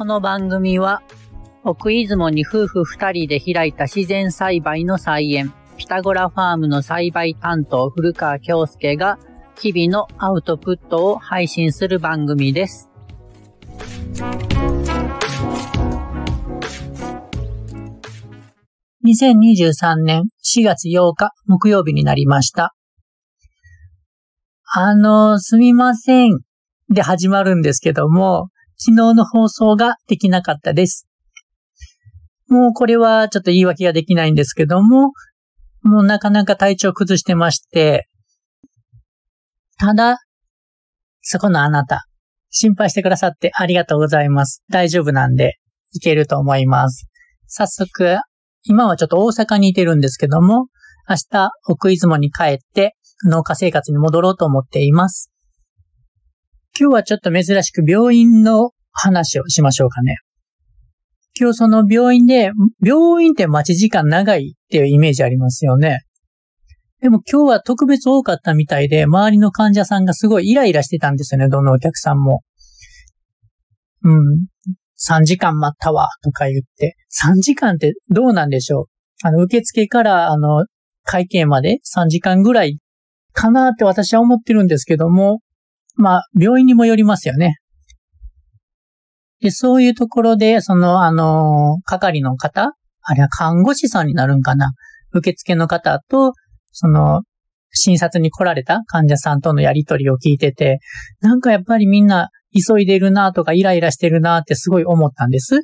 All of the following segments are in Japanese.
この番組は、奥出雲に夫婦二人で開いた自然栽培の菜園、ピタゴラファームの栽培担当古川京介が、日々のアウトプットを配信する番組です。2023年4月8日木曜日になりました。あの、すみませんで始まるんですけども、昨日の放送ができなかったです。もうこれはちょっと言い訳ができないんですけども、もうなかなか体調崩してまして、ただ、そこのあなた、心配してくださってありがとうございます。大丈夫なんで、いけると思います。早速、今はちょっと大阪にいてるんですけども、明日、奥出雲に帰って農家生活に戻ろうと思っています。今日はちょっと珍しく病院の話をしましょうかね。今日その病院で、病院って待ち時間長いっていうイメージありますよね。でも今日は特別多かったみたいで、周りの患者さんがすごいイライラしてたんですよね、どのお客さんも。うん。3時間待ったわ、とか言って。3時間ってどうなんでしょうあの、受付から、あの、会計まで3時間ぐらいかなって私は思ってるんですけども、まあ、病院にもよりますよね。で、そういうところで、その、あの、係の方あれは看護師さんになるんかな受付の方と、その、診察に来られた患者さんとのやりとりを聞いてて、なんかやっぱりみんな急いでるなとかイライラしてるなってすごい思ったんです。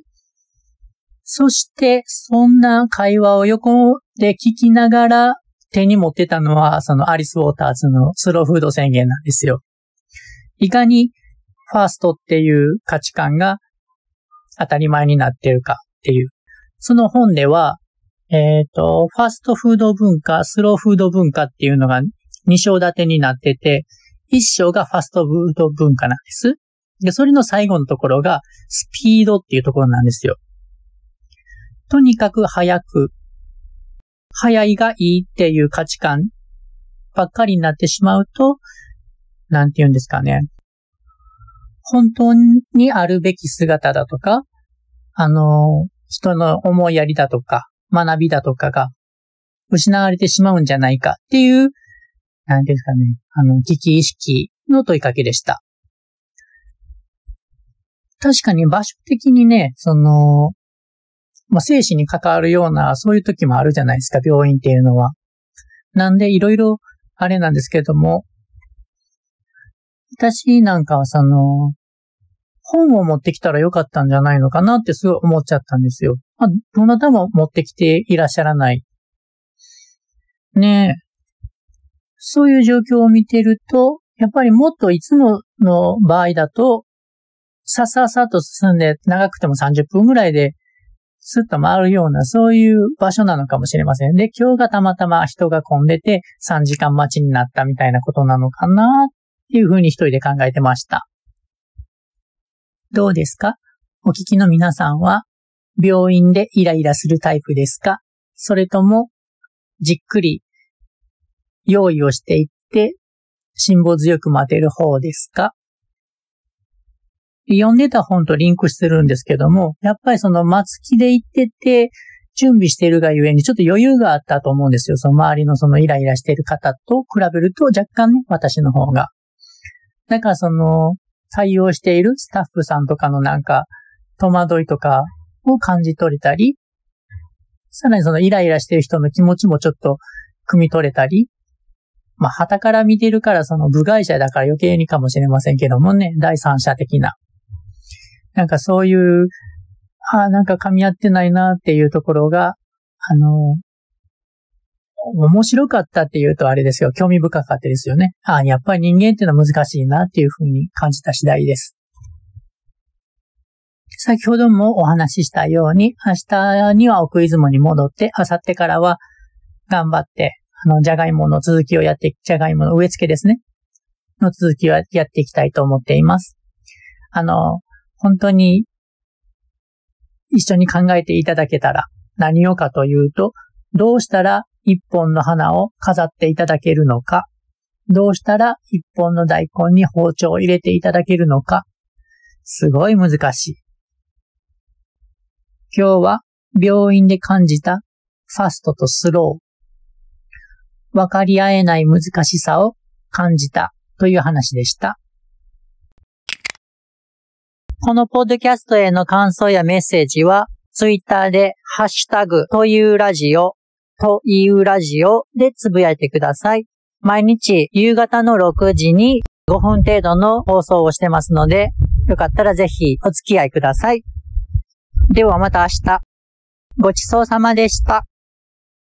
そして、そんな会話を横で聞きながら手に持ってたのは、そのアリスウォーターズのスローフード宣言なんですよ。いかにファーストっていう価値観が当たり前になってるかっていう。その本では、えっ、ー、と、ファストフード文化、スローフード文化っていうのが2章立てになってて、1章がファストフード文化なんです。で、それの最後のところがスピードっていうところなんですよ。とにかく早く、早いがいいっていう価値観ばっかりになってしまうと、なんて言うんですかね。本当にあるべき姿だとか、あの、人の思いやりだとか、学びだとかが失われてしまうんじゃないかっていう、なんですかね、あの、危機意識の問いかけでした。確かに場所的にね、その、まあ、生死に関わるような、そういう時もあるじゃないですか、病院っていうのは。なんで、いろいろ、あれなんですけども、私なんかはその、本を持ってきたらよかったんじゃないのかなってすごい思っちゃったんですよ。まあ、どなたも持ってきていらっしゃらない。ねえ。そういう状況を見てると、やっぱりもっといつもの場合だと、さっさっさと進んで長くても30分ぐらいでスッと回るようなそういう場所なのかもしれません。で、今日がたまたま人が混んでて3時間待ちになったみたいなことなのかないうふうに一人で考えてました。どうですか？お聞きの皆さんは病院でイライラするタイプですか？それともじっくり用意をしていって辛抱強く待てる方ですか？読んでた本とリンクしてるんですけども、やっぱりその松木で行ってて、準備してるがゆえにちょっと余裕があったと思うんですよ。その周りのそのイライラしてる方と比べると若干ね、私の方が。だかその、対応しているスタッフさんとかのなんか、戸惑いとかを感じ取れたり、さらにそのイライラしてる人の気持ちもちょっと汲み取れたり、まあ、旗から見てるからその部外者だから余計にかもしれませんけどもね、第三者的な。なんかそういう、ああ、なんか噛み合ってないなっていうところが、あの、面白かったっていうとあれですよ。興味深かったですよね。ああ、やっぱり人間っていうのは難しいなっていうふうに感じた次第です。先ほどもお話ししたように、明日には奥出雲に戻って、明後日からは頑張って、あの、じゃがいもの続きをやって、じゃがいもの植え付けですね。の続きをやっていきたいと思っています。あの、本当に一緒に考えていただけたら何をかというと、どうしたら一本の花を飾っていただけるのか、どうしたら一本の大根に包丁を入れていただけるのか、すごい難しい。今日は病院で感じたファストとスロー。分かり合えない難しさを感じたという話でした。このポッドキャストへの感想やメッセージは、ツイッターでハッシュタグというラジオ、というラジオでつぶやいてください。毎日夕方の6時に5分程度の放送をしてますので、よかったらぜひお付き合いください。ではまた明日。ごちそうさまでした。